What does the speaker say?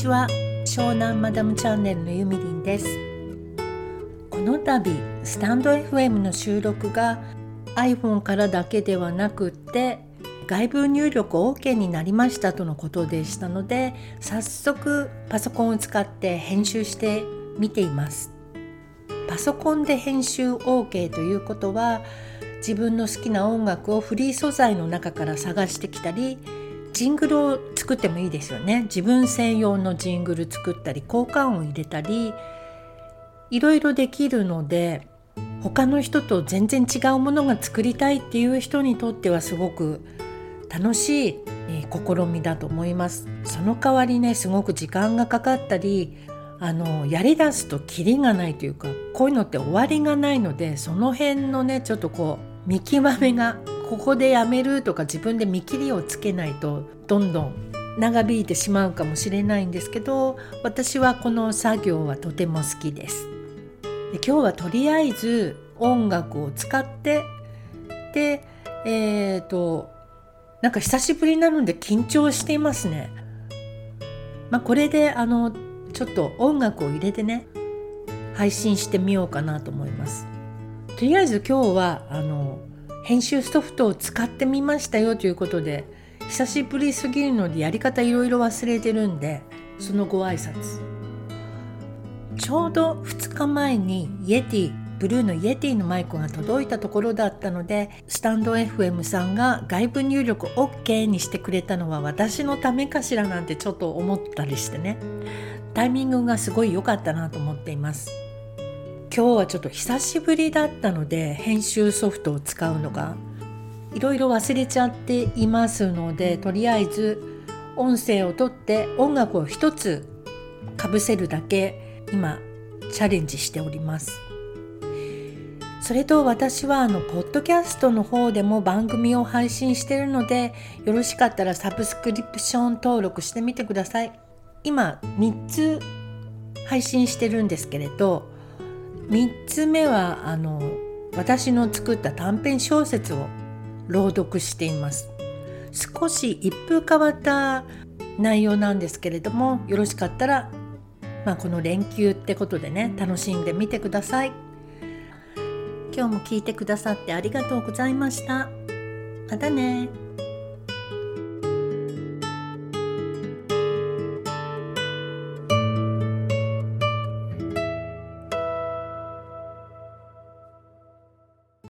ちは。湘南マダムチャンネルのゆみりんです。この度スタンド FM の収録が iPhone からだけではなくって外部入力 OK になりましたとのことでしたので早速パソコンを使って編集してみています。パソコンで編集 OK ということは自分の好きな音楽をフリー素材の中から探してきたりジングルを作ってもいいですよね。自分専用のジングル作ったり効果音を入れたりいろいろできるので他の人と全然違うものが作りたいっていう人にとってはすごく楽しい、え試みだと思います。その代わりねすごく時間がかかったりあのやりだすとキリがないというかこういうのって終わりがないのでその辺のねちょっとこう見極めがここでやめるとか自分で見切りをつけないとどんどん長引いてしまうかもしれないんですけど私はこの作業はとても好きです。で今日はとりあえず音楽を使ってでえっ、ー、となんか久しぶりなので緊張していますね。まあこれであのちょっと音楽を入れてね配信してみようかなと思います。とりあえず今日はあの編集ソフトを使ってみましたよということで久しぶりすぎるのでやり方いろいろ忘れてるんでそのご挨拶。ちょうど2日前にイエティブルーのイエティのマイクが届いたところだったのでスタンド FM さんが外部入力 OK にしてくれたのは私のためかしらなんてちょっと思ったりしてね。タイミングがすごい良かったなと思っています。今日はちょっと久しぶりだったので編集ソフトを使うのがいろいろ忘れちゃっていますのでとりあえず音声をとって音楽を一つかぶせるだけ今チャレンジしております。それと私はあのポッドキャストの方でも番組を配信してるのでよろしかったらサブスクリプション登録してみてください。今3つ配信してるんですけれど3つ目はあの私の作った短編小説を朗読しています。少し一風変わった内容なんですけれどもよろしかったら、まあ、この連休ってことでね楽しんでみてください。今日も聞いてくださってありがとうございました。またね。